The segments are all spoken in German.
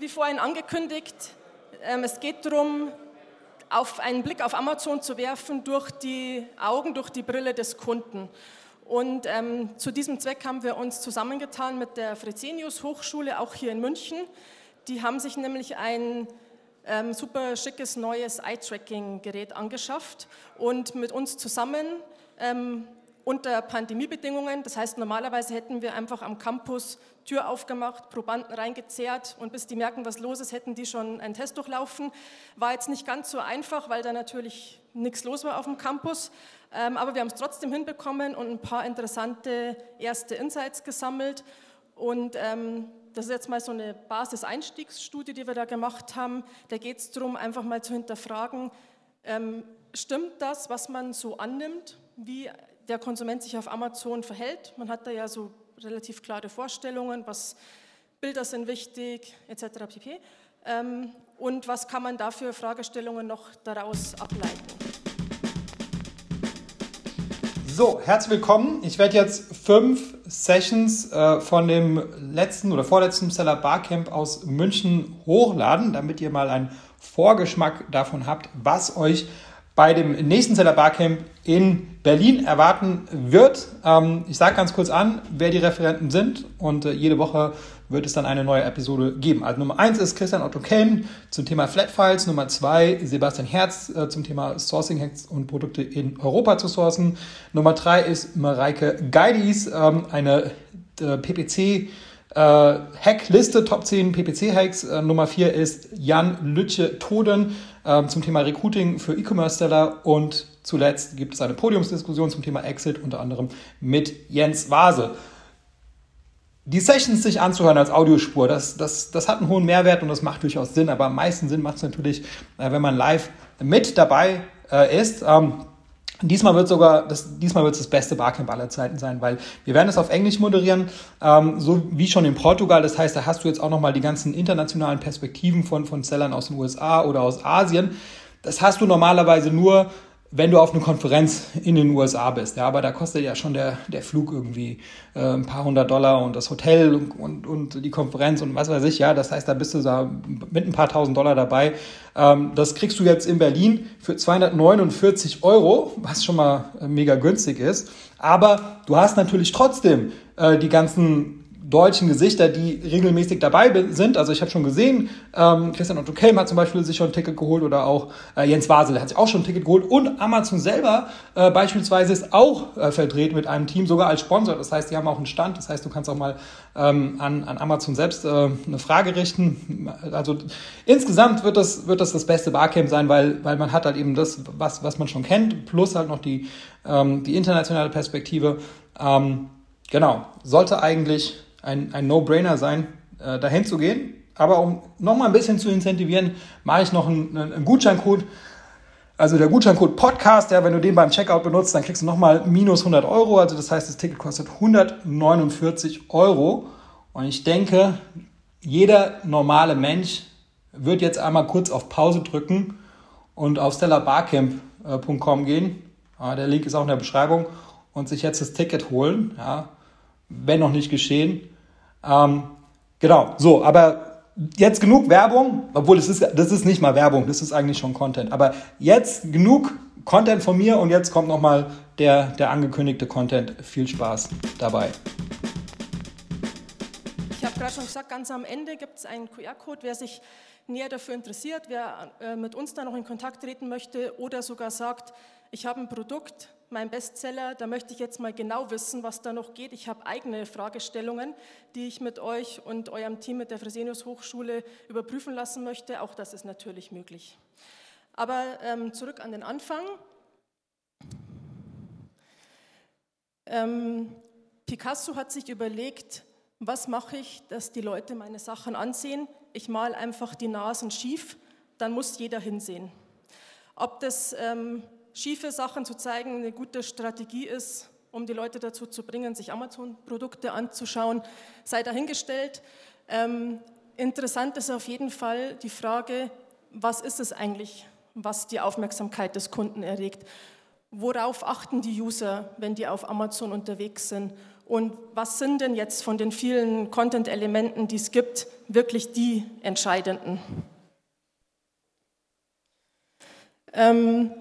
Wie vorhin angekündigt, ähm, es geht darum, auf einen Blick auf Amazon zu werfen durch die Augen, durch die Brille des Kunden. Und ähm, zu diesem Zweck haben wir uns zusammengetan mit der Fresenius Hochschule, auch hier in München. Die haben sich nämlich ein ähm, super schickes neues Eye-Tracking-Gerät angeschafft und mit uns zusammen ähm, unter Pandemiebedingungen. Das heißt, normalerweise hätten wir einfach am Campus Tür aufgemacht, Probanden reingezerrt und bis die merken, was los ist, hätten die schon einen Test durchlaufen. War jetzt nicht ganz so einfach, weil da natürlich nichts los war auf dem Campus. Ähm, aber wir haben es trotzdem hinbekommen und ein paar interessante erste Insights gesammelt. Und ähm, das ist jetzt mal so eine Basis-Einstiegsstudie, die wir da gemacht haben. Da geht es darum, einfach mal zu hinterfragen, ähm, stimmt das, was man so annimmt, wie der Konsument sich auf Amazon verhält? Man hat da ja so relativ klare Vorstellungen, was Bilder sind wichtig, etc. pp. Ähm, und was kann man dafür Fragestellungen noch daraus ableiten? So, herzlich willkommen. Ich werde jetzt fünf Sessions äh, von dem letzten oder vorletzten Seller Barcamp aus München hochladen, damit ihr mal einen Vorgeschmack davon habt, was euch bei dem nächsten Seller Barcamp in Berlin erwarten wird. Ähm, ich sage ganz kurz an, wer die Referenten sind und äh, jede Woche wird es dann eine neue Episode geben. Also Nummer eins ist Christian Otto Kelm zum Thema Flat Files. Nummer zwei Sebastian Herz äh, zum Thema Sourcing Hacks und Produkte in Europa zu sourcen. Nummer drei ist Mareike Geidis, ähm, eine äh, PPC Hackliste, Top 10 PPC-Hacks. Nummer 4 ist Jan Lütje Toden äh, zum Thema Recruiting für E-Commerce-Seller. Und zuletzt gibt es eine Podiumsdiskussion zum Thema Exit, unter anderem mit Jens Vase die Sessions sich anzuhören als Audiospur, das, das, das hat einen hohen Mehrwert und das macht durchaus Sinn, aber am meisten Sinn macht es natürlich, äh, wenn man live mit dabei äh, ist. Ähm, Diesmal wird sogar das, diesmal wird es das beste Barcamp aller Zeiten sein, weil wir werden es auf Englisch moderieren, ähm, so wie schon in Portugal. Das heißt, da hast du jetzt auch nochmal die ganzen internationalen Perspektiven von, von Sellern aus den USA oder aus Asien. Das hast du normalerweise nur wenn du auf eine Konferenz in den USA bist. Ja, aber da kostet ja schon der, der Flug irgendwie äh, ein paar hundert Dollar und das Hotel und, und, und die Konferenz und was weiß ich. Ja, das heißt, da bist du da mit ein paar tausend Dollar dabei. Ähm, das kriegst du jetzt in Berlin für 249 Euro, was schon mal äh, mega günstig ist. Aber du hast natürlich trotzdem äh, die ganzen deutschen Gesichter, die regelmäßig dabei sind. Also ich habe schon gesehen, ähm, Christian Otto Kelm hat zum Beispiel sich schon ein Ticket geholt oder auch äh, Jens Wasel hat sich auch schon ein Ticket geholt und Amazon selber äh, beispielsweise ist auch äh, vertreten mit einem Team, sogar als Sponsor. Das heißt, die haben auch einen Stand. Das heißt, du kannst auch mal ähm, an, an Amazon selbst äh, eine Frage richten. Also insgesamt wird das, wird das das beste Barcamp sein, weil, weil man hat halt eben das, was, was man schon kennt, plus halt noch die, ähm, die internationale Perspektive. Ähm, genau, sollte eigentlich ein, ein No-Brainer sein, äh, dahin zu gehen. Aber um nochmal ein bisschen zu incentivieren, mache ich noch einen, einen Gutscheincode. Also der Gutscheincode Podcast, ja, wenn du den beim Checkout benutzt, dann kriegst du nochmal minus 100 Euro. Also das heißt, das Ticket kostet 149 Euro. Und ich denke, jeder normale Mensch wird jetzt einmal kurz auf Pause drücken und auf stellarbarcamp.com gehen. Ja, der Link ist auch in der Beschreibung und sich jetzt das Ticket holen. Ja, wenn noch nicht geschehen. Ähm, genau, so, aber jetzt genug Werbung, obwohl das ist, das ist nicht mal Werbung, das ist eigentlich schon Content. Aber jetzt genug Content von mir und jetzt kommt nochmal der, der angekündigte Content. Viel Spaß dabei. Ich habe gerade schon gesagt, ganz am Ende gibt es einen QR-Code, wer sich näher dafür interessiert, wer äh, mit uns da noch in Kontakt treten möchte oder sogar sagt, ich habe ein Produkt, mein Bestseller, da möchte ich jetzt mal genau wissen, was da noch geht. Ich habe eigene Fragestellungen, die ich mit euch und eurem Team mit der Fresenius Hochschule überprüfen lassen möchte. Auch das ist natürlich möglich. Aber ähm, zurück an den Anfang. Ähm, Picasso hat sich überlegt, was mache ich, dass die Leute meine Sachen ansehen? Ich male einfach die Nasen schief, dann muss jeder hinsehen. Ob das ähm, schiefe Sachen zu zeigen eine gute Strategie ist, um die Leute dazu zu bringen, sich Amazon-Produkte anzuschauen, sei dahingestellt. Ähm, interessant ist auf jeden Fall die Frage, was ist es eigentlich, was die Aufmerksamkeit des Kunden erregt? Worauf achten die User, wenn die auf Amazon unterwegs sind? Und was sind denn jetzt von den vielen Content-Elementen, die es gibt, wirklich die entscheidenden? Ähm,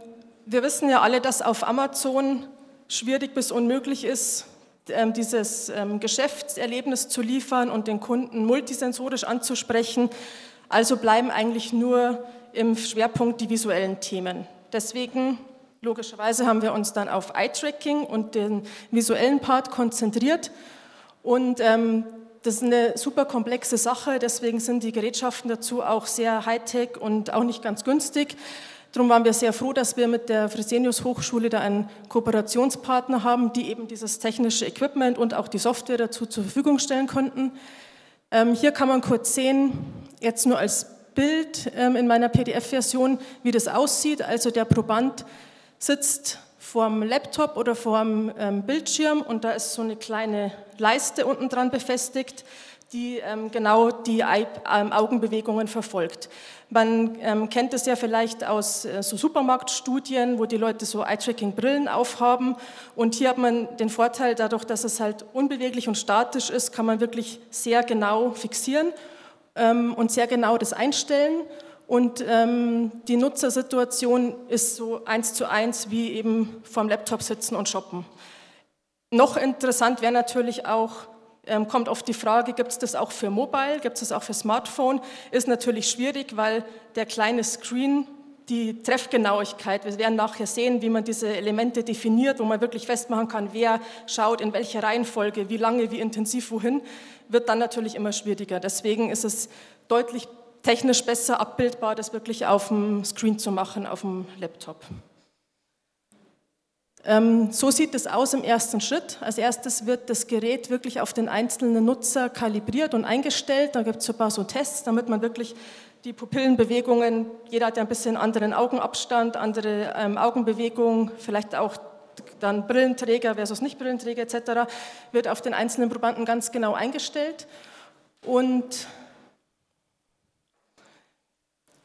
wir wissen ja alle, dass auf Amazon schwierig bis unmöglich ist, ähm, dieses ähm, Geschäftserlebnis zu liefern und den Kunden multisensorisch anzusprechen. Also bleiben eigentlich nur im Schwerpunkt die visuellen Themen. Deswegen, logischerweise, haben wir uns dann auf Eye-Tracking und den visuellen Part konzentriert. Und ähm, das ist eine super komplexe Sache, deswegen sind die Gerätschaften dazu auch sehr high-tech und auch nicht ganz günstig. Darum waren wir sehr froh, dass wir mit der Fresenius Hochschule da einen Kooperationspartner haben, die eben dieses technische Equipment und auch die Software dazu zur Verfügung stellen konnten. Ähm, hier kann man kurz sehen, jetzt nur als Bild ähm, in meiner PDF-Version, wie das aussieht. Also der Proband sitzt vorm Laptop oder vorm ähm, Bildschirm und da ist so eine kleine Leiste unten dran befestigt die ähm, genau die ähm, Augenbewegungen verfolgt. Man ähm, kennt es ja vielleicht aus äh, so Supermarktstudien, wo die Leute so Eye-Tracking-Brillen aufhaben. Und hier hat man den Vorteil, dadurch, dass es halt unbeweglich und statisch ist, kann man wirklich sehr genau fixieren ähm, und sehr genau das einstellen. Und ähm, die Nutzersituation ist so eins zu eins wie eben vorm Laptop sitzen und shoppen. Noch interessant wäre natürlich auch, kommt oft die Frage, gibt es das auch für Mobile, gibt es das auch für Smartphone? Ist natürlich schwierig, weil der kleine Screen die Treffgenauigkeit, wir werden nachher sehen, wie man diese Elemente definiert, wo man wirklich festmachen kann, wer schaut in welcher Reihenfolge, wie lange, wie intensiv, wohin, wird dann natürlich immer schwieriger. Deswegen ist es deutlich technisch besser abbildbar, das wirklich auf dem Screen zu machen, auf dem Laptop. Ähm, so sieht es aus im ersten Schritt. Als erstes wird das Gerät wirklich auf den einzelnen Nutzer kalibriert und eingestellt. Da gibt es ein paar so Tests, damit man wirklich die Pupillenbewegungen, jeder hat ja ein bisschen anderen Augenabstand, andere ähm, Augenbewegung, vielleicht auch dann Brillenträger versus Nicht-Brillenträger etc., wird auf den einzelnen Probanden ganz genau eingestellt. Und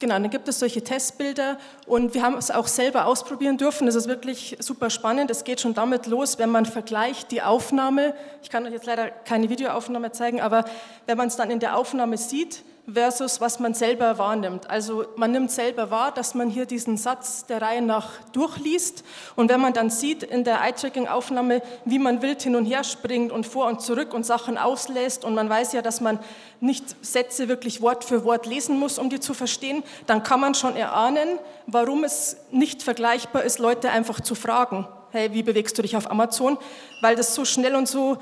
Genau, dann gibt es solche Testbilder und wir haben es auch selber ausprobieren dürfen. Das ist wirklich super spannend. Es geht schon damit los, wenn man vergleicht die Aufnahme. Ich kann euch jetzt leider keine Videoaufnahme zeigen, aber wenn man es dann in der Aufnahme sieht, versus was man selber wahrnimmt. Also man nimmt selber wahr, dass man hier diesen Satz der Reihe nach durchliest und wenn man dann sieht in der Eye-Tracking-Aufnahme, wie man wild hin und her springt und vor und zurück und Sachen auslässt und man weiß ja, dass man nicht Sätze wirklich Wort für Wort lesen muss, um die zu verstehen, dann kann man schon erahnen, warum es nicht vergleichbar ist, Leute einfach zu fragen. Hey, wie bewegst du dich auf Amazon? Weil das so schnell und so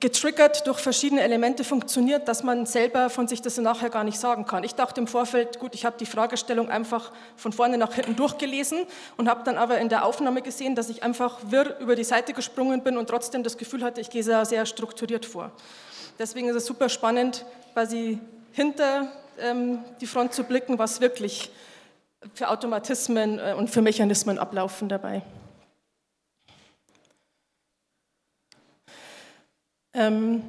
getriggert durch verschiedene Elemente funktioniert, dass man selber von sich das nachher gar nicht sagen kann. Ich dachte im Vorfeld, gut, ich habe die Fragestellung einfach von vorne nach hinten durchgelesen und habe dann aber in der Aufnahme gesehen, dass ich einfach wirr über die Seite gesprungen bin und trotzdem das Gefühl hatte, ich gehe sehr, sehr strukturiert vor. Deswegen ist es super spannend, quasi hinter ähm, die Front zu blicken, was wirklich für Automatismen äh, und für Mechanismen ablaufen dabei. Ähm,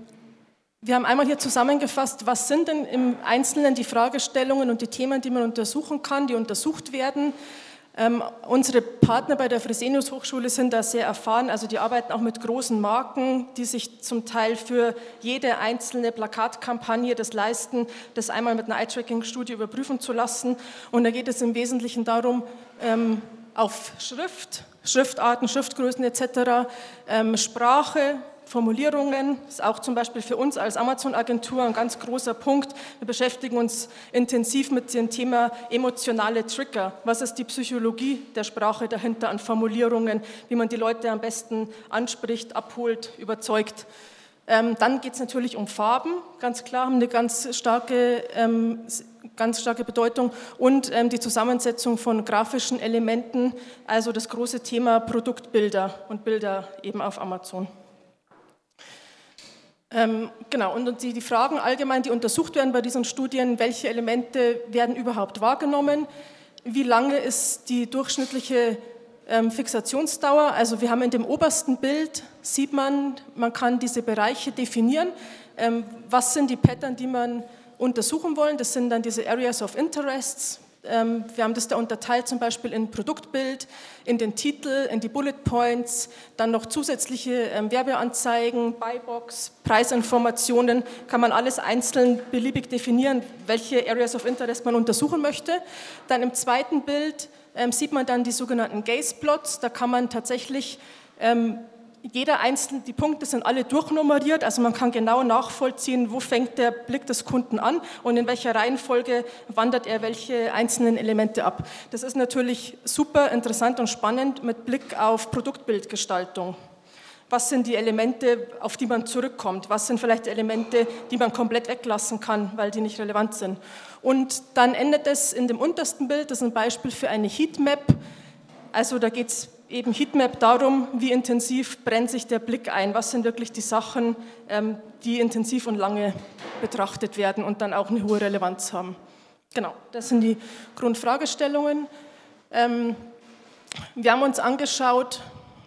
wir haben einmal hier zusammengefasst, was sind denn im Einzelnen die Fragestellungen und die Themen, die man untersuchen kann, die untersucht werden. Ähm, unsere Partner bei der Fresenius Hochschule sind da sehr erfahren, also die arbeiten auch mit großen Marken, die sich zum Teil für jede einzelne Plakatkampagne das leisten, das einmal mit einer Eye-Tracking-Studie überprüfen zu lassen. Und da geht es im Wesentlichen darum, ähm, auf Schrift, Schriftarten, Schriftgrößen etc., ähm, Sprache, Formulierungen. Ist auch zum Beispiel für uns als Amazon-Agentur ein ganz großer Punkt. Wir beschäftigen uns intensiv mit dem Thema emotionale Trigger. Was ist die Psychologie der Sprache dahinter an Formulierungen, wie man die Leute am besten anspricht, abholt, überzeugt. Ähm, dann geht es natürlich um Farben, ganz klar, haben eine ganz starke, ähm, ganz starke Bedeutung und ähm, die Zusammensetzung von grafischen Elementen, also das große Thema Produktbilder und Bilder eben auf Amazon. Ähm, genau, und die, die Fragen allgemein, die untersucht werden bei diesen Studien, welche Elemente werden überhaupt wahrgenommen, wie lange ist die durchschnittliche ähm, Fixationsdauer. Also wir haben in dem obersten Bild, sieht man, man kann diese Bereiche definieren. Ähm, was sind die Pattern, die man untersuchen wollen? Das sind dann diese Areas of Interests. Ähm, wir haben das da unterteilt zum Beispiel in Produktbild, in den Titel, in die Bullet Points, dann noch zusätzliche ähm, Werbeanzeigen, Buybox, Preisinformationen, kann man alles einzeln beliebig definieren, welche Areas of Interest man untersuchen möchte. Dann im zweiten Bild ähm, sieht man dann die sogenannten Gaze-Plots, da kann man tatsächlich jeder einzelne, die Punkte sind alle durchnummeriert, also man kann genau nachvollziehen, wo fängt der Blick des Kunden an und in welcher Reihenfolge wandert er welche einzelnen Elemente ab. Das ist natürlich super interessant und spannend mit Blick auf Produktbildgestaltung. Was sind die Elemente, auf die man zurückkommt? Was sind vielleicht Elemente, die man komplett weglassen kann, weil die nicht relevant sind? Und dann endet es in dem untersten Bild, das ist ein Beispiel für eine Heatmap. Also da geht es eben Heatmap darum, wie intensiv brennt sich der Blick ein, was sind wirklich die Sachen, ähm, die intensiv und lange betrachtet werden und dann auch eine hohe Relevanz haben. Genau, das sind die Grundfragestellungen. Ähm, wir haben uns angeschaut,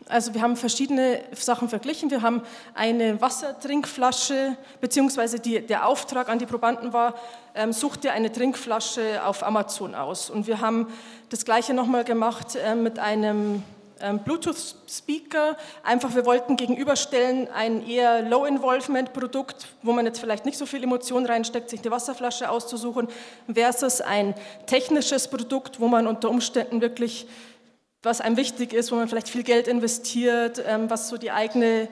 also wir haben verschiedene Sachen verglichen. Wir haben eine Wassertrinkflasche, beziehungsweise die, der Auftrag an die Probanden war, ähm, such dir eine Trinkflasche auf Amazon aus. Und wir haben das Gleiche nochmal gemacht äh, mit einem Bluetooth-Speaker. Einfach, wir wollten gegenüberstellen ein eher Low-Involvement-Produkt, wo man jetzt vielleicht nicht so viel Emotion reinsteckt, sich eine Wasserflasche auszusuchen, versus ein technisches Produkt, wo man unter Umständen wirklich, was einem wichtig ist, wo man vielleicht viel Geld investiert, ähm, was so die eigene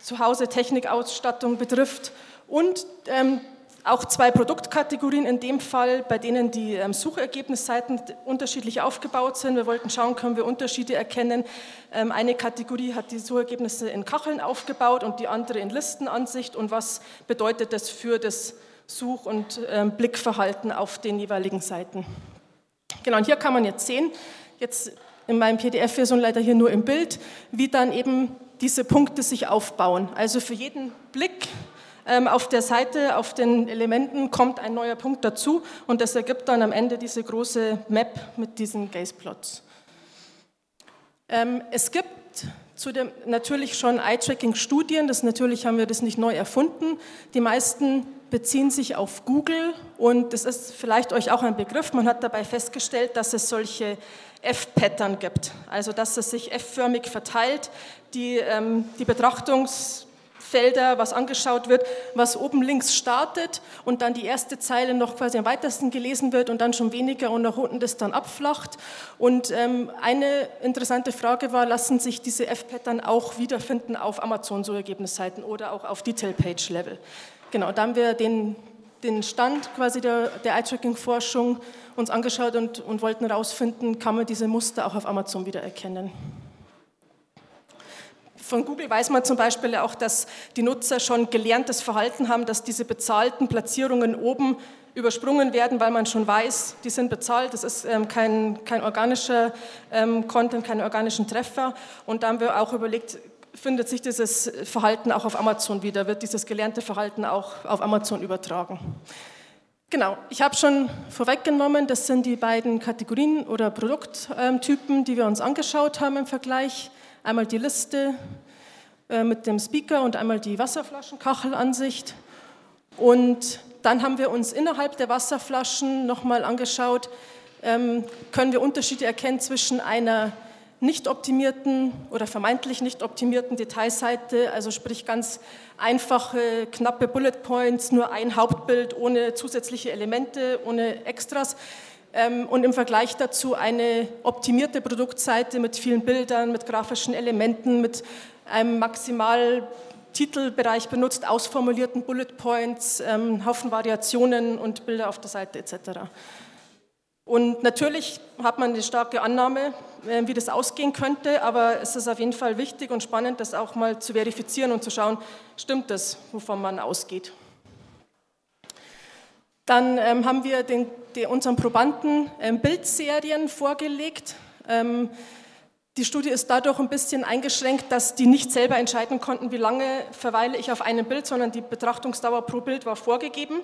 Zuhause-Technikausstattung betrifft. Und ähm, auch zwei Produktkategorien in dem Fall, bei denen die ähm, Suchergebnisseiten unterschiedlich aufgebaut sind. Wir wollten schauen, können wir Unterschiede erkennen. Ähm, eine Kategorie hat die Suchergebnisse in Kacheln aufgebaut und die andere in Listenansicht. Und was bedeutet das für das Such- und ähm, Blickverhalten auf den jeweiligen Seiten? Genau, und hier kann man jetzt sehen, jetzt in meinem PDF-Version leider hier nur im Bild, wie dann eben diese Punkte sich aufbauen. Also für jeden Blick auf der Seite, auf den Elementen kommt ein neuer Punkt dazu und das ergibt dann am Ende diese große Map mit diesen Gaze-Plots. Ähm, es gibt zu dem, natürlich schon Eye-Tracking-Studien, das natürlich haben wir das nicht neu erfunden. Die meisten beziehen sich auf Google und das ist vielleicht euch auch ein Begriff. Man hat dabei festgestellt, dass es solche F-Pattern gibt, also dass es sich F-förmig verteilt. Die, ähm, die Betrachtungs- Felder, was angeschaut wird, was oben links startet und dann die erste Zeile noch quasi am weitesten gelesen wird und dann schon weniger und nach unten das dann abflacht. Und ähm, eine interessante Frage war, lassen sich diese F-Pattern auch wiederfinden auf Amazon-Suchergebnisseiten oder auch auf Detail-Page-Level? Genau, da haben wir den, den Stand quasi der, der Eye-Tracking-Forschung uns angeschaut und, und wollten herausfinden, kann man diese Muster auch auf Amazon wiedererkennen. Von Google weiß man zum Beispiel auch, dass die Nutzer schon gelerntes Verhalten haben, dass diese bezahlten Platzierungen oben übersprungen werden, weil man schon weiß, die sind bezahlt, das ist ähm, kein, kein organischer ähm, Content, keine organischen Treffer. Und da haben wir auch überlegt, findet sich dieses Verhalten auch auf Amazon wieder, wird dieses gelernte Verhalten auch auf Amazon übertragen. Genau, ich habe schon vorweggenommen, das sind die beiden Kategorien oder Produkttypen, die wir uns angeschaut haben im Vergleich. Einmal die Liste äh, mit dem Speaker und einmal die Wasserflaschenkachelansicht. Und dann haben wir uns innerhalb der Wasserflaschen nochmal angeschaut, ähm, können wir Unterschiede erkennen zwischen einer nicht optimierten oder vermeintlich nicht optimierten Detailseite, also sprich ganz einfache, knappe Bullet Points, nur ein Hauptbild ohne zusätzliche Elemente, ohne Extras, und im Vergleich dazu eine optimierte Produktseite mit vielen Bildern, mit grafischen Elementen, mit einem maximal Titelbereich benutzt, ausformulierten Bullet Points, ähm, Haufen Variationen und Bilder auf der Seite etc. Und natürlich hat man eine starke Annahme, äh, wie das ausgehen könnte, aber es ist auf jeden Fall wichtig und spannend, das auch mal zu verifizieren und zu schauen, stimmt das, wovon man ausgeht. Dann ähm, haben wir den, die, unseren Probanden ähm, Bildserien vorgelegt. Ähm, die Studie ist dadurch ein bisschen eingeschränkt, dass die nicht selber entscheiden konnten, wie lange verweile ich auf einem Bild, sondern die Betrachtungsdauer pro Bild war vorgegeben.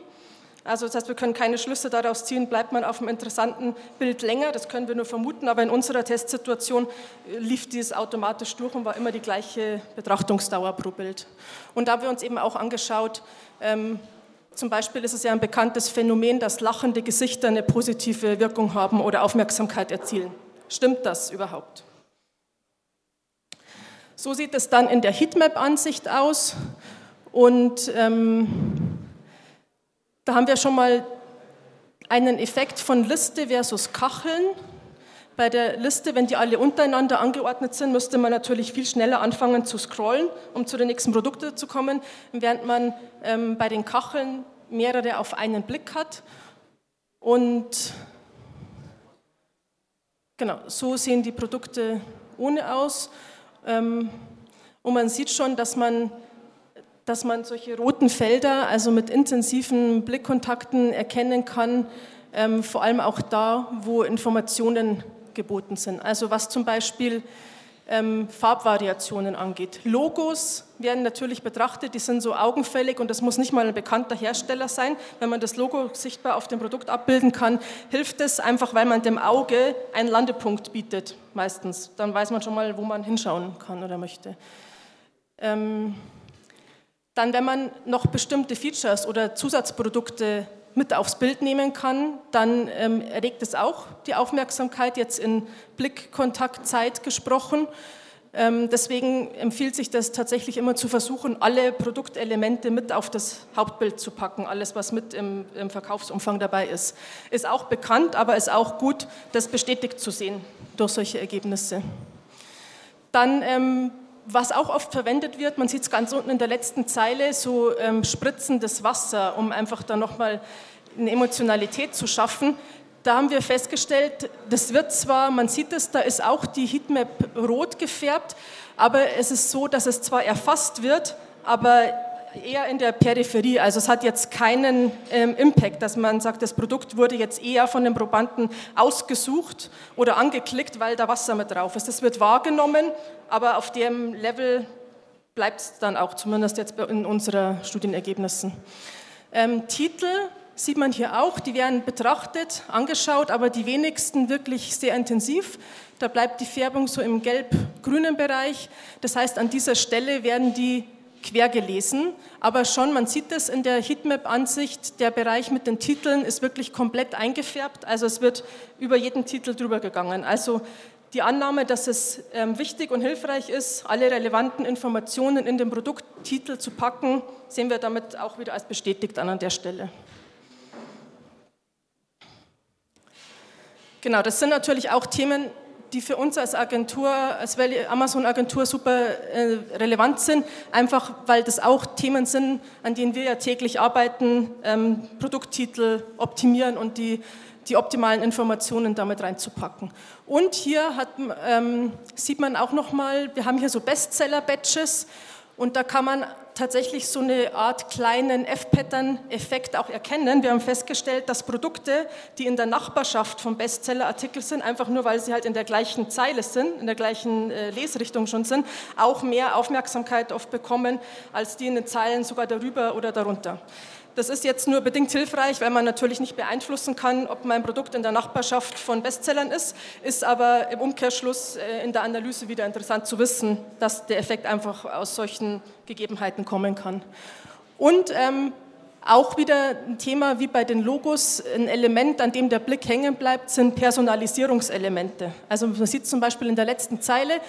Also das heißt, wir können keine Schlüsse daraus ziehen, bleibt man auf einem interessanten Bild länger, das können wir nur vermuten, aber in unserer Testsituation äh, lief dies automatisch durch und war immer die gleiche Betrachtungsdauer pro Bild. Und da haben wir uns eben auch angeschaut, ähm, Zum Beispiel ist es ja ein bekanntes Phänomen, dass lachende Gesichter eine positive Wirkung haben oder Aufmerksamkeit erzielen. Stimmt das überhaupt? So sieht es dann in der Heatmap-Ansicht aus. Und ähm, da haben wir schon mal einen Effekt von Liste versus Kacheln. Bei der Liste, wenn die alle untereinander angeordnet sind, müsste man natürlich viel schneller anfangen zu scrollen, um zu den nächsten Produkten zu kommen, während man ähm, bei den Kacheln mehrere auf einen Blick hat. Und genau, so sehen die Produkte ohne aus. Ähm, und man sieht schon, dass man, dass man solche roten Felder, also mit intensiven Blickkontakten erkennen kann, ähm, vor allem auch da, wo Informationen geboten sind. Also was zum Beispiel ähm, Farbvariationen angeht. Logos werden natürlich betrachtet, die sind so augenfällig und das muss nicht mal ein bekannter Hersteller sein. Wenn man das Logo sichtbar auf dem Produkt abbilden kann, hilft es einfach, weil man dem Auge einen Landepunkt bietet, meistens. Dann weiß man schon mal, wo man hinschauen kann oder möchte. Ähm, dann, wenn man noch bestimmte Features oder Zusatzprodukte mit aufs Bild nehmen kann, dann ähm, erregt es auch die Aufmerksamkeit, jetzt in Blickkontaktzeit gesprochen. Ähm, deswegen empfiehlt sich das tatsächlich immer zu versuchen, alle Produktelemente mit auf das Hauptbild zu packen, alles, was mit im, im Verkaufsumfang dabei ist. Ist auch bekannt, aber ist auch gut, das bestätigt zu sehen durch solche Ergebnisse. Dann ähm, was auch oft verwendet wird, man sieht es ganz unten in der letzten Zeile, so ähm, spritzendes Wasser, um einfach da nochmal eine Emotionalität zu schaffen. Da haben wir festgestellt, das wird zwar, man sieht es, da ist auch die Heatmap rot gefärbt, aber es ist so, dass es zwar erfasst wird, aber eher in der Peripherie. Also es hat jetzt keinen ähm, Impact, dass man sagt, das Produkt wurde jetzt eher von den Probanden ausgesucht oder angeklickt, weil da Wasser mit drauf ist. Das wird wahrgenommen, aber auf dem Level bleibt es dann auch, zumindest jetzt in unseren Studienergebnissen. Ähm, Titel sieht man hier auch, die werden betrachtet, angeschaut, aber die wenigsten wirklich sehr intensiv. Da bleibt die Färbung so im gelb-grünen Bereich. Das heißt, an dieser Stelle werden die quer gelesen, aber schon, man sieht es in der Heatmap-Ansicht, der Bereich mit den Titeln ist wirklich komplett eingefärbt, also es wird über jeden Titel drüber gegangen. Also die Annahme, dass es ähm, wichtig und hilfreich ist, alle relevanten Informationen in den Produkttitel zu packen, sehen wir damit auch wieder als bestätigt an an der Stelle. Genau, das sind natürlich auch Themen, die für uns als Agentur, als Amazon-Agentur super äh, relevant sind, einfach weil das auch Themen sind, an denen wir ja täglich arbeiten, ähm, Produkttitel optimieren und die, die optimalen Informationen damit reinzupacken. Und hier hat, ähm, sieht man auch nochmal, wir haben hier so Bestseller-Badges und da kann man tatsächlich so eine Art kleinen F-Pattern-Effekt auch erkennen. Wir haben festgestellt, dass Produkte, die in der Nachbarschaft vom Bestseller-Artikel sind, einfach nur weil sie halt in der gleichen Zeile sind, in der gleichen äh, Lesrichtung schon sind, auch mehr Aufmerksamkeit oft bekommen als die in den Zeilen sogar darüber oder darunter. Das ist jetzt nur bedingt hilfreich, weil man natürlich nicht beeinflussen kann, ob mein Produkt in der Nachbarschaft von Bestsellern ist, ist aber im Umkehrschluss äh, in der Analyse wieder interessant zu wissen, dass der Effekt einfach aus solchen Gegebenheiten kommen kann. Und ähm, auch wieder ein Thema wie bei den Logos, ein Element, an dem der Blick hängen bleibt, sind Personalisierungselemente. Also man sieht zum Beispiel in der letzten Zeile,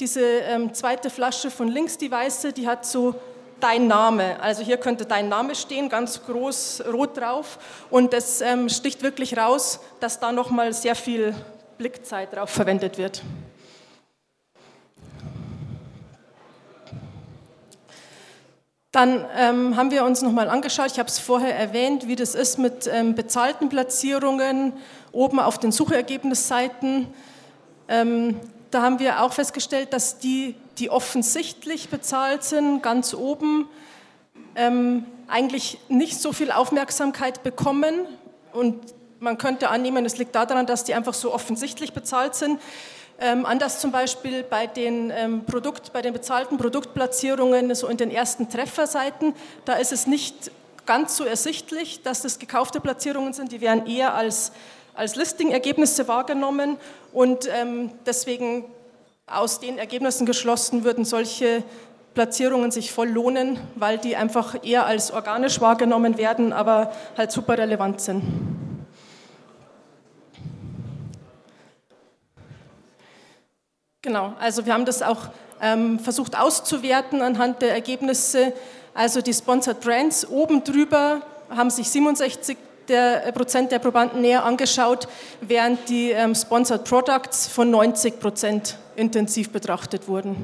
diese ähm, zweite Flasche von links, die weiße, die hat so dein Name. Also hier könnte dein Name stehen, ganz groß rot drauf. Und es ähm, sticht wirklich raus, dass da nochmal sehr viel Blickzeit drauf verwendet wird. Dann ähm, haben wir uns nochmal angeschaut, ich habe es vorher erwähnt, wie das ist mit ähm, bezahlten Platzierungen oben auf den Suchergebnisseiten. Ähm, da haben wir auch festgestellt, dass die die offensichtlich bezahlt sind, ganz oben, ähm, eigentlich nicht so viel Aufmerksamkeit bekommen. Und man könnte annehmen, es liegt daran, dass die einfach so offensichtlich bezahlt sind. Ähm, anders zum Beispiel bei den, ähm, Produkt, bei den bezahlten Produktplatzierungen, so in den ersten Trefferseiten, da ist es nicht ganz so ersichtlich, dass das gekaufte Platzierungen sind. Die werden eher als, als Listing-Ergebnisse wahrgenommen und ähm, deswegen aus den Ergebnissen geschlossen würden solche Platzierungen sich voll lohnen, weil die einfach eher als organisch wahrgenommen werden, aber halt super relevant sind. Genau, also wir haben das auch ähm, versucht auszuwerten anhand der Ergebnisse. Also die Sponsored Brands oben drüber haben sich 67 der, äh, Prozent der Probanden näher angeschaut, während die ähm, Sponsored Products von 90 Prozent intensiv betrachtet wurden.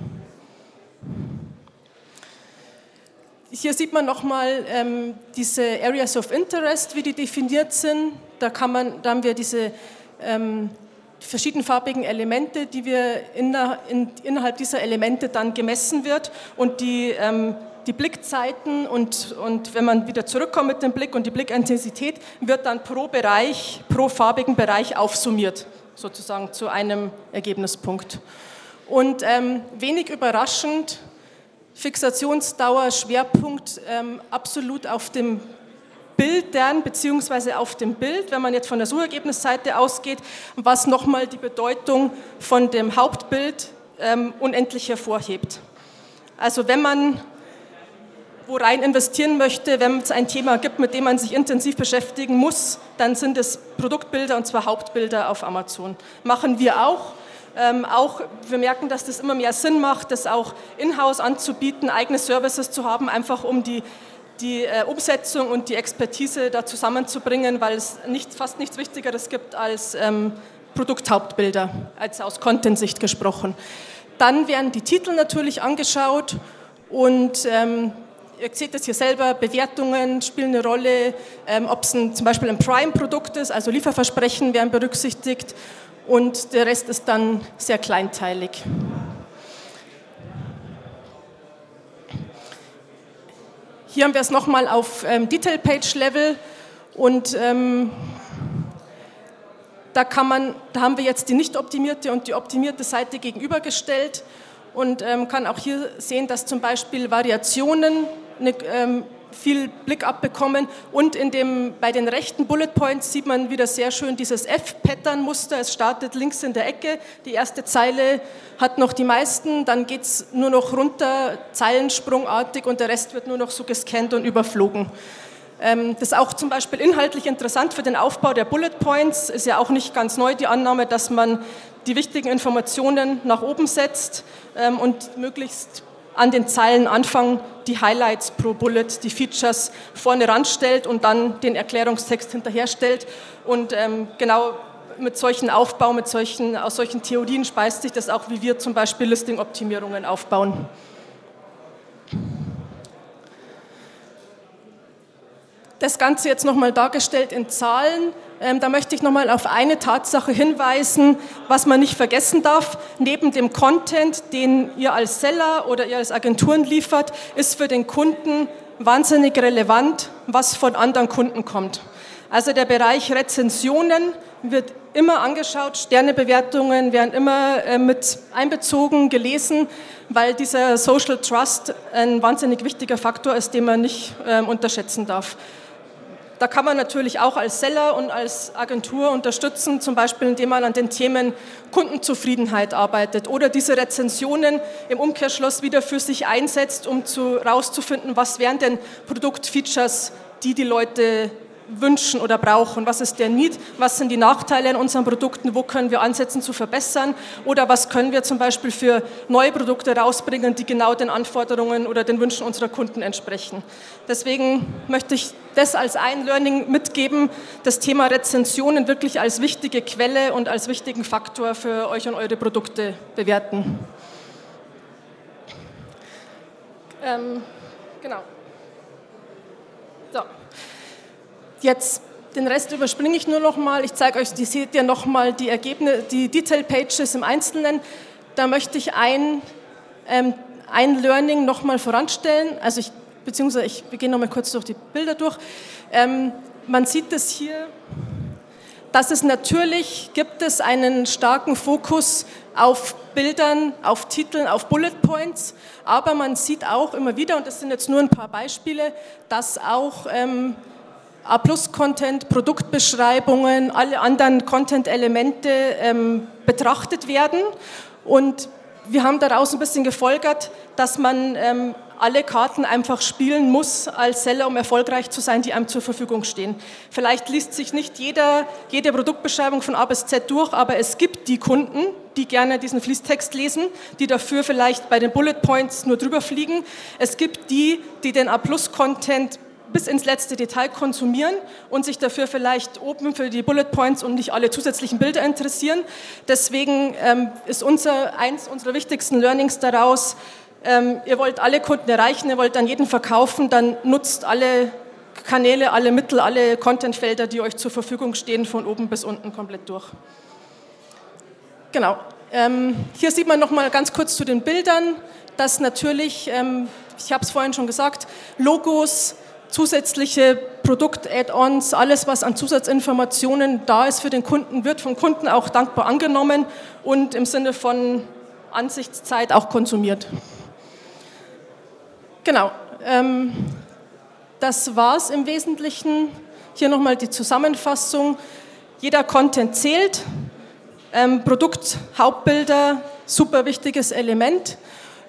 Hier sieht man nochmal ähm, diese Areas of Interest, wie die definiert sind. Da, kann man, da haben wir diese ähm, verschiedenfarbigen Elemente, die wir in, in, innerhalb dieser Elemente dann gemessen wird und die, ähm, die Blickzeiten und, und wenn man wieder zurückkommt mit dem Blick und die Blickintensität wird dann pro Bereich, pro farbigen Bereich aufsummiert, sozusagen zu einem Ergebnispunkt. Und ähm, wenig überraschend, Fixationsdauer, Schwerpunkt ähm, absolut auf dem Bildern beziehungsweise auf dem Bild, wenn man jetzt von der Suchergebnisseite ausgeht, was nochmal die Bedeutung von dem Hauptbild ähm, unendlich hervorhebt. Also wenn man wo rein investieren möchte, wenn es ein Thema gibt, mit dem man sich intensiv beschäftigen muss, dann sind es Produktbilder und zwar Hauptbilder auf Amazon. Machen wir auch. Ähm, auch wir merken, dass das immer mehr Sinn macht, das auch in-house anzubieten, eigene Services zu haben, einfach um die die äh, Umsetzung und die Expertise da zusammenzubringen, weil es nicht, fast nichts Wichtigeres gibt als ähm, Produkthauptbilder, als aus Content-Sicht gesprochen. Dann werden die Titel natürlich angeschaut und ähm, ihr seht es hier selber, Bewertungen spielen eine Rolle, ähm, ob es zum Beispiel ein Prime-Produkt ist, also Lieferversprechen werden berücksichtigt und der Rest ist dann sehr kleinteilig. Hier haben wir es nochmal auf ähm, Detail-Page-Level und ähm, da, kann man, da haben wir jetzt die nicht optimierte und die optimierte Seite gegenübergestellt und ähm, kann auch hier sehen, dass zum Beispiel Variationen eine, ähm, viel Blick abbekommen. Und in dem, bei den rechten Bullet Points sieht man wieder sehr schön dieses F-Pattern-Muster. Es startet links in der Ecke. Die erste Zeile hat noch die meisten, dann geht es nur noch runter, zeilensprungartig und der Rest wird nur noch so gescannt und überflogen. Ähm, das ist auch zum Beispiel inhaltlich interessant für den Aufbau der Bullet Points. Ist ja auch nicht ganz neu die Annahme, dass man die wichtigen Informationen nach oben setzt ähm, und möglichst an den Zeilenanfang die Highlights pro Bullet, die Features vorne ranstellt und dann den Erklärungstext hinterherstellt. Und ähm, genau mit solchen Aufbau, mit solchen, aus solchen Theorien speist sich das auch, wie wir zum Beispiel Listing-Optimierungen aufbauen. Das Ganze jetzt nochmal dargestellt in Zahlen. Ähm, da möchte ich nochmal auf eine Tatsache hinweisen, was man nicht vergessen darf. Neben dem Content, den ihr als Seller oder ihr als Agenturen liefert, ist für den Kunden wahnsinnig relevant, was von anderen Kunden kommt. Also der Bereich Rezensionen wird immer angeschaut, Sternebewertungen werden immer äh, mit einbezogen, gelesen, weil dieser Social Trust ein wahnsinnig wichtiger Faktor ist, den man nicht äh, unterschätzen darf. Da kann man natürlich auch als Seller und als Agentur unterstützen, zum Beispiel indem man an den Themen Kundenzufriedenheit arbeitet oder diese Rezensionen im Umkehrschluss wieder für sich einsetzt, um herauszufinden, was wären denn Produktfeatures, die die Leute wünschen oder brauchen. Was ist der Need? Was sind die Nachteile an unseren Produkten? Wo können wir ansetzen zu verbessern? Oder was können wir zum Beispiel für neue Produkte rausbringen, die genau den Anforderungen oder den Wünschen unserer Kunden entsprechen? Deswegen möchte ich das als ein Learning mitgeben, das Thema Rezensionen wirklich als wichtige Quelle und als wichtigen Faktor für euch und eure Produkte bewerten. Ähm, genau. So. Jetzt den Rest überspringe ich nur noch mal. Ich zeige euch, die seht ihr noch mal die Ergebnisse, die Detail Pages im Einzelnen. Da möchte ich ein, ähm, ein Learning noch mal voranstellen. Also ich, beziehungsweise ich gehe noch mal kurz durch die Bilder durch. Ähm, man sieht es hier, dass es natürlich gibt es einen starken Fokus auf Bildern, auf Titeln, auf Bullet Points, aber man sieht auch immer wieder, und das sind jetzt nur ein paar Beispiele, dass auch ähm, A-Plus-Content, Produktbeschreibungen, alle anderen Content-Elemente ähm, betrachtet werden. Und wir haben daraus ein bisschen gefolgert, dass man ähm, alle Karten einfach spielen muss als Seller, um erfolgreich zu sein, die einem zur Verfügung stehen. Vielleicht liest sich nicht jeder, jede Produktbeschreibung von A bis Z durch, aber es gibt die Kunden, die gerne diesen Fließtext lesen, die dafür vielleicht bei den Bullet Points nur drüber fliegen. Es gibt die, die den A-Plus-Content bis ins letzte Detail konsumieren und sich dafür vielleicht oben für die Bullet Points und nicht alle zusätzlichen Bilder interessieren. Deswegen ähm, ist unser, eins unserer wichtigsten Learnings daraus, ähm, ihr wollt alle Kunden erreichen, ihr wollt an jeden verkaufen, dann nutzt alle Kanäle, alle Mittel, alle Contentfelder, die euch zur Verfügung stehen, von oben bis unten komplett durch. Genau. Ähm, hier sieht man noch mal ganz kurz zu den Bildern, dass natürlich, ähm, ich habe es vorhin schon gesagt, Logos, zusätzliche Produkt-Add-ons, alles, was an Zusatzinformationen da ist für den Kunden, wird vom Kunden auch dankbar angenommen und im Sinne von Ansichtszeit auch konsumiert. Genau. Ähm, das war es im Wesentlichen. Hier nochmal die Zusammenfassung. Jeder Content zählt. Ähm, Produkt, Hauptbilder, super wichtiges Element.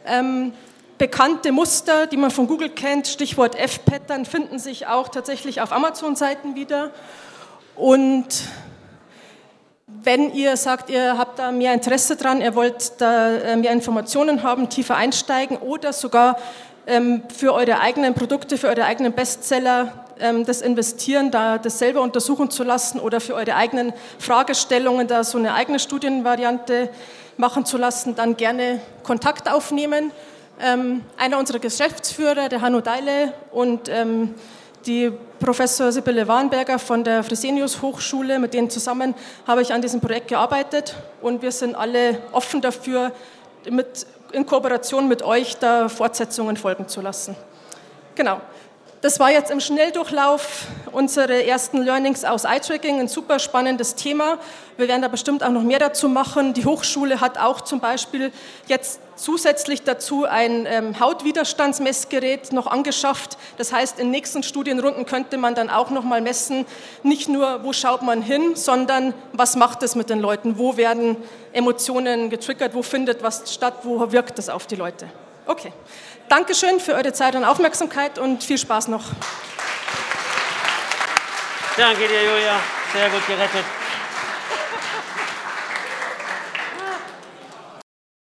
Ähm, bekannte Muster, die man von Google kennt, Stichwort F-Pattern, finden sich auch tatsächlich auf Amazon-Seiten wieder. Und wenn ihr sagt, ihr habt da mehr Interesse dran, ihr wollt da äh, mehr Informationen haben, tiefer einsteigen oder sogar ähm, für eure eigenen Produkte, für eure eigenen Bestseller ähm, das investieren, da das selber untersuchen zu lassen oder für eure eigenen Fragestellungen da so eine eigene Studienvariante machen zu lassen, dann gerne Kontakt aufnehmen. Ähm, einer unserer Geschäftsführer, der Hanno Deile und die Professor Sibylle Warnberger von der Fresenius Hochschule, mit denen zusammen habe ich an diesem Projekt gearbeitet und wir sind alle offen dafür, mit in Kooperation mit euch da Fortsetzungen folgen zu lassen. Genau. Das war jetzt im Schnelldurchlauf unsere ersten Learnings aus Eye-Tracking, ein super spannendes Thema. Wir werden da bestimmt auch noch mehr dazu machen. Die Hochschule hat auch zum Beispiel jetzt zusätzlich dazu ein ähm, Hautwiderstandsmessgerät noch angeschafft. Das heißt, in nächsten Studienrunden könnte man dann auch noch mal messen, nicht nur, wo schaut man hin, sondern was macht es mit den Leuten, wo werden Emotionen getriggert, wo findet was statt, wo wirkt es auf die Leute. Okay. Dankeschön für eure Zeit und Aufmerksamkeit und viel Spaß noch. Danke dir, Julia. Sehr gut gerettet.